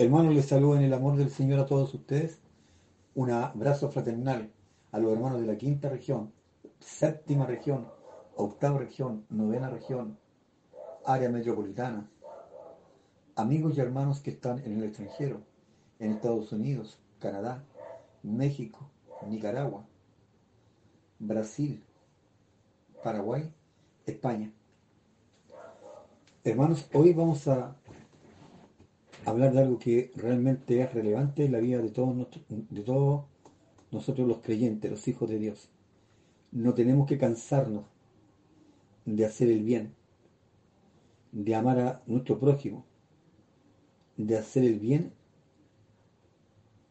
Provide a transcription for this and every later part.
Hermanos, les saludo en el amor del Señor a todos ustedes. Un abrazo fraternal a los hermanos de la quinta región, séptima región, octava región, novena región, área metropolitana. Amigos y hermanos que están en el extranjero, en Estados Unidos, Canadá, México, Nicaragua, Brasil, Paraguay, España. Hermanos, hoy vamos a hablar de algo que realmente es relevante en la vida de todos, de todos nosotros los creyentes, los hijos de Dios. No tenemos que cansarnos de hacer el bien, de amar a nuestro prójimo, de hacer el bien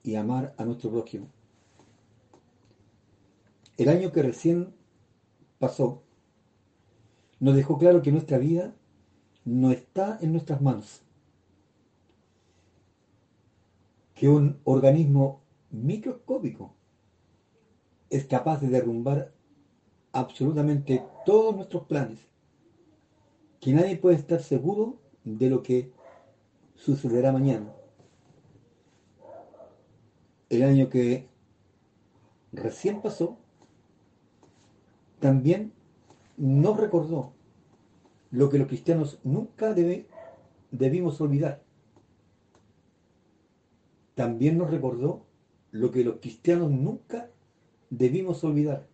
y amar a nuestro prójimo. El año que recién pasó nos dejó claro que nuestra vida no está en nuestras manos que un organismo microscópico es capaz de derrumbar absolutamente todos nuestros planes, que nadie puede estar seguro de lo que sucederá mañana. El año que recién pasó, también nos recordó lo que los cristianos nunca debimos olvidar también nos recordó lo que los cristianos nunca debimos olvidar,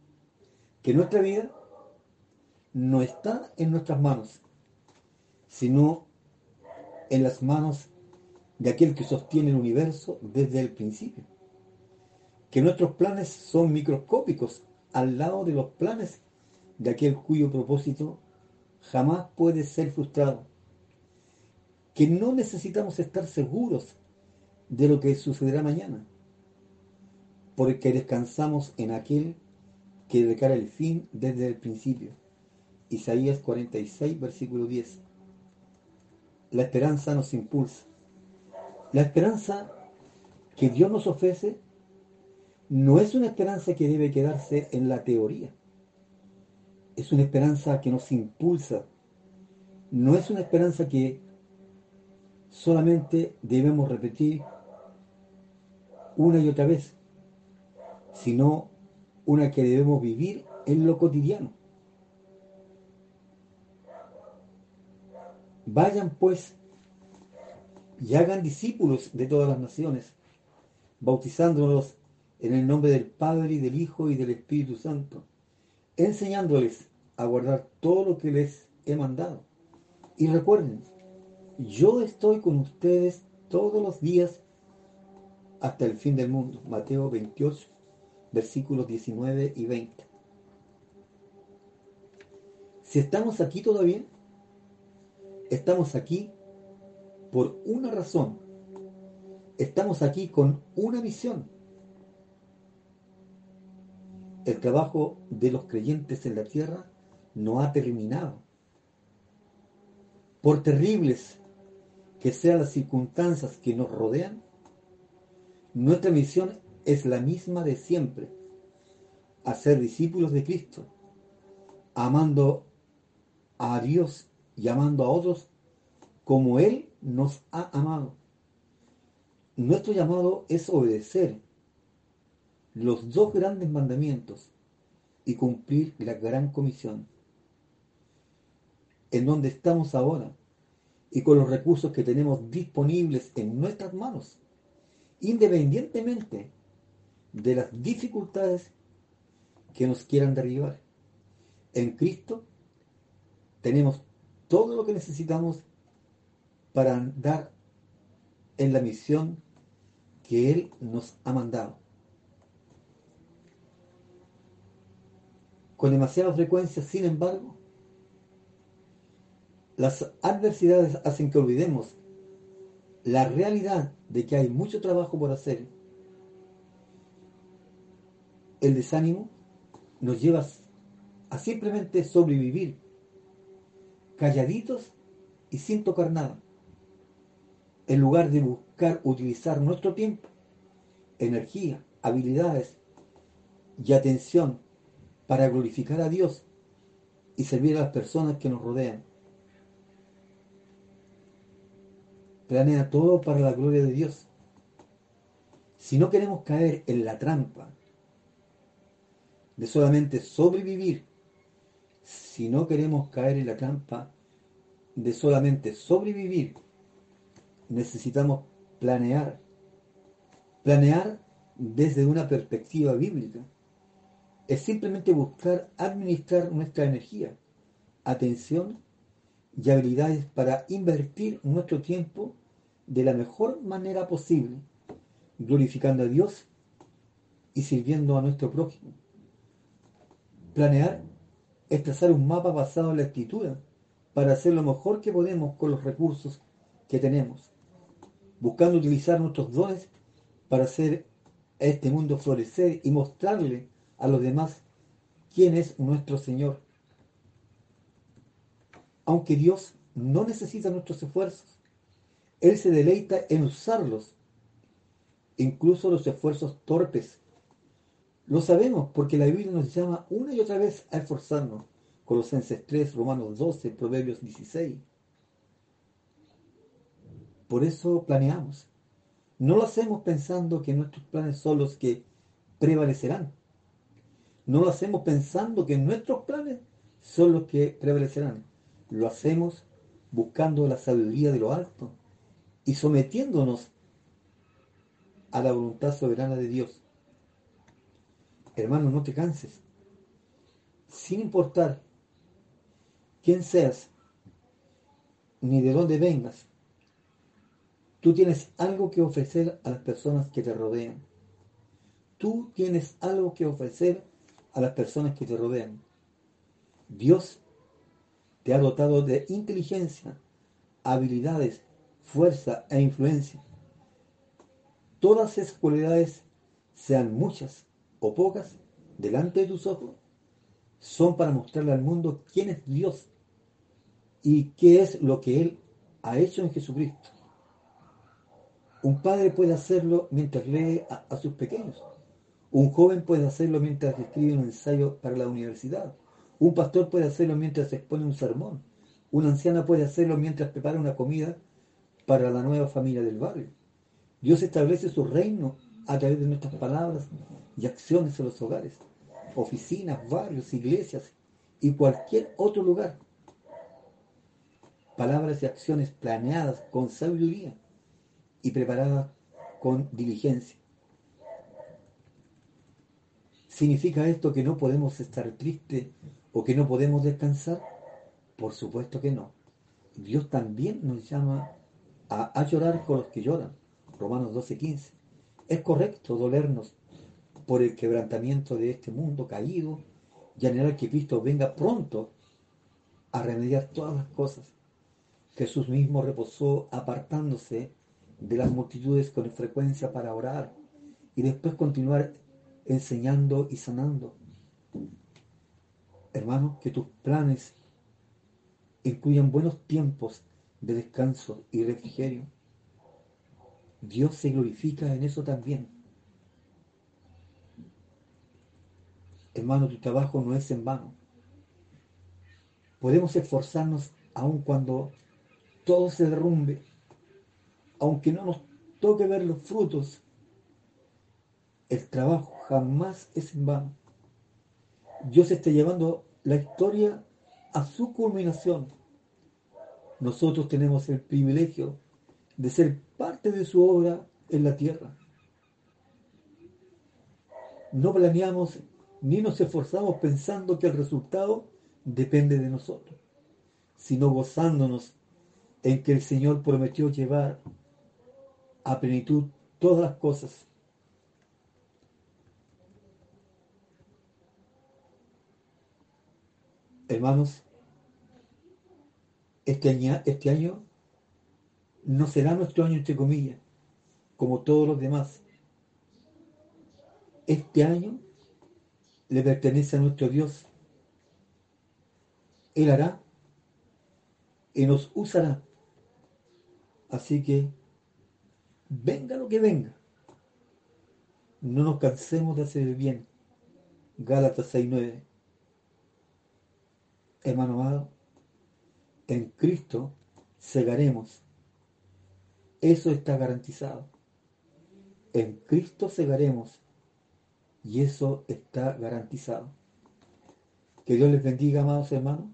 que nuestra vida no está en nuestras manos, sino en las manos de aquel que sostiene el universo desde el principio. Que nuestros planes son microscópicos al lado de los planes de aquel cuyo propósito jamás puede ser frustrado. Que no necesitamos estar seguros de lo que sucederá mañana, porque descansamos en aquel que declara el fin desde el principio. Isaías 46, versículo 10. La esperanza nos impulsa. La esperanza que Dios nos ofrece no es una esperanza que debe quedarse en la teoría. Es una esperanza que nos impulsa. No es una esperanza que solamente debemos repetir una y otra vez, sino una que debemos vivir en lo cotidiano. Vayan pues y hagan discípulos de todas las naciones, bautizándolos en el nombre del Padre y del Hijo y del Espíritu Santo, enseñándoles a guardar todo lo que les he mandado. Y recuerden, yo estoy con ustedes todos los días hasta el fin del mundo. Mateo 28, versículos 19 y 20. Si estamos aquí todavía, estamos aquí por una razón. Estamos aquí con una visión. El trabajo de los creyentes en la tierra no ha terminado. Por terribles que sean las circunstancias que nos rodean, nuestra misión es la misma de siempre, hacer discípulos de Cristo, amando a Dios y amando a otros como Él nos ha amado. Nuestro llamado es obedecer los dos grandes mandamientos y cumplir la gran comisión. En donde estamos ahora y con los recursos que tenemos disponibles en nuestras manos, independientemente de las dificultades que nos quieran derribar. En Cristo tenemos todo lo que necesitamos para andar en la misión que Él nos ha mandado. Con demasiada frecuencia, sin embargo, las adversidades hacen que olvidemos la realidad de que hay mucho trabajo por hacer, el desánimo nos lleva a simplemente sobrevivir, calladitos y sin tocar nada, en lugar de buscar utilizar nuestro tiempo, energía, habilidades y atención para glorificar a Dios y servir a las personas que nos rodean. Planea todo para la gloria de Dios. Si no queremos caer en la trampa de solamente sobrevivir, si no queremos caer en la trampa de solamente sobrevivir, necesitamos planear. Planear desde una perspectiva bíblica. Es simplemente buscar administrar nuestra energía, atención y habilidades para invertir nuestro tiempo de la mejor manera posible, glorificando a Dios y sirviendo a nuestro prójimo. Planear es trazar un mapa basado en la escritura para hacer lo mejor que podemos con los recursos que tenemos, buscando utilizar nuestros dones para hacer este mundo florecer y mostrarle a los demás quién es nuestro Señor. Aunque Dios no necesita nuestros esfuerzos, Él se deleita en usarlos, incluso los esfuerzos torpes. Lo sabemos porque la Biblia nos llama una y otra vez a esforzarnos. Colosenses 3, Romanos 12, Proverbios 16. Por eso planeamos. No lo hacemos pensando que nuestros planes son los que prevalecerán. No lo hacemos pensando que nuestros planes son los que prevalecerán. Lo hacemos buscando la sabiduría de lo alto y sometiéndonos a la voluntad soberana de Dios. Hermano, no te canses. Sin importar quién seas, ni de dónde vengas, tú tienes algo que ofrecer a las personas que te rodean. Tú tienes algo que ofrecer a las personas que te rodean. Dios te ha dotado de inteligencia, habilidades, fuerza e influencia. Todas esas cualidades, sean muchas o pocas, delante de tus ojos, son para mostrarle al mundo quién es Dios y qué es lo que Él ha hecho en Jesucristo. Un padre puede hacerlo mientras lee a, sus pequeños. Un joven puede hacerlo mientras escribe un ensayo para la universidad. Un pastor puede hacerlo mientras expone un sermón. Una anciana puede hacerlo mientras prepara una comida para la nueva familia del barrio. Dios establece su reino a través de nuestras palabras y acciones en los hogares, oficinas, barrios, iglesias y cualquier otro lugar. Palabras y acciones planeadas con sabiduría y preparada con diligencia. ¿Significa esto que no podemos estar tristes o que no podemos descansar? Por supuesto que no. Dios también nos llama a, llorar con los que lloran. Romanos 12:15. Es correcto dolernos por el quebrantamiento de este mundo caído y anhelar que Cristo venga pronto a remediar todas las cosas. Jesús mismo reposó apartándose de las multitudes con frecuencia para orar y después continuar enseñando y sanando. Hermano, que tus planes incluyan buenos tiempos de descanso y refrigerio. Dios se glorifica en eso también. Hermano, tu trabajo no es en vano. Podemos esforzarnos aun cuando todo se derrumbe aunque no nos toque ver los frutos, el trabajo jamás es en vano. Dios está llevando la historia a su culminación. Nosotros tenemos el privilegio de ser parte de su obra en la tierra. No planeamos ni nos esforzamos pensando que el resultado depende de nosotros, sino gozándonos en que el Señor prometió llevar a plenitud todas las cosas. Hermanos, este año, este año no será nuestro año entre comillas, como todos los demás. Este año le pertenece a nuestro Dios. Él hará y nos usará. Así que venga lo que venga. No nos cansemos de hacer el bien. Gálatas 6.9 Hermano amado, en Cristo cegaremos Eso está garantizado. En Cristo cegaremos y eso está garantizado. Que Dios les bendiga, amados hermanos.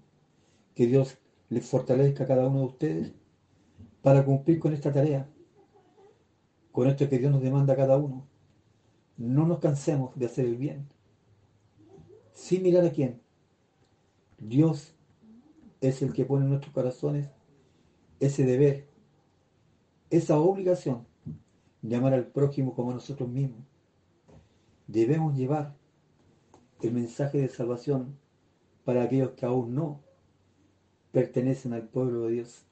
Que Dios les fortalezca a cada uno de ustedes para cumplir con esta tarea. Con esto que Dios nos demanda a cada uno. No nos cansemos de hacer el bien. Sin mirar a quién. Dios es el que pone en nuestros corazones ese deber, esa obligación de amar al prójimo como a nosotros mismos. Debemos llevar el mensaje de salvación para aquellos que aún no pertenecen al pueblo de Dios.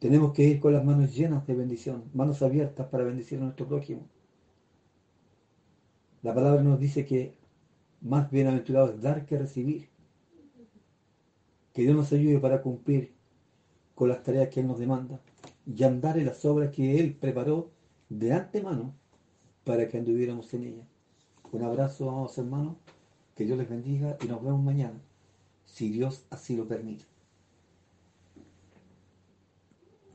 Tenemos que ir con las manos llenas de bendición, manos abiertas para bendecir a nuestro prójimo. La palabra nos dice que más bienaventurado es dar que recibir. Que Dios nos ayude para cumplir con las tareas que Él nos demanda y andar en las obras que Él preparó de antemano para que anduviéramos en ellas. Un abrazo, amados hermanos, que Dios les bendiga y nos vemos mañana, si Dios así lo permite.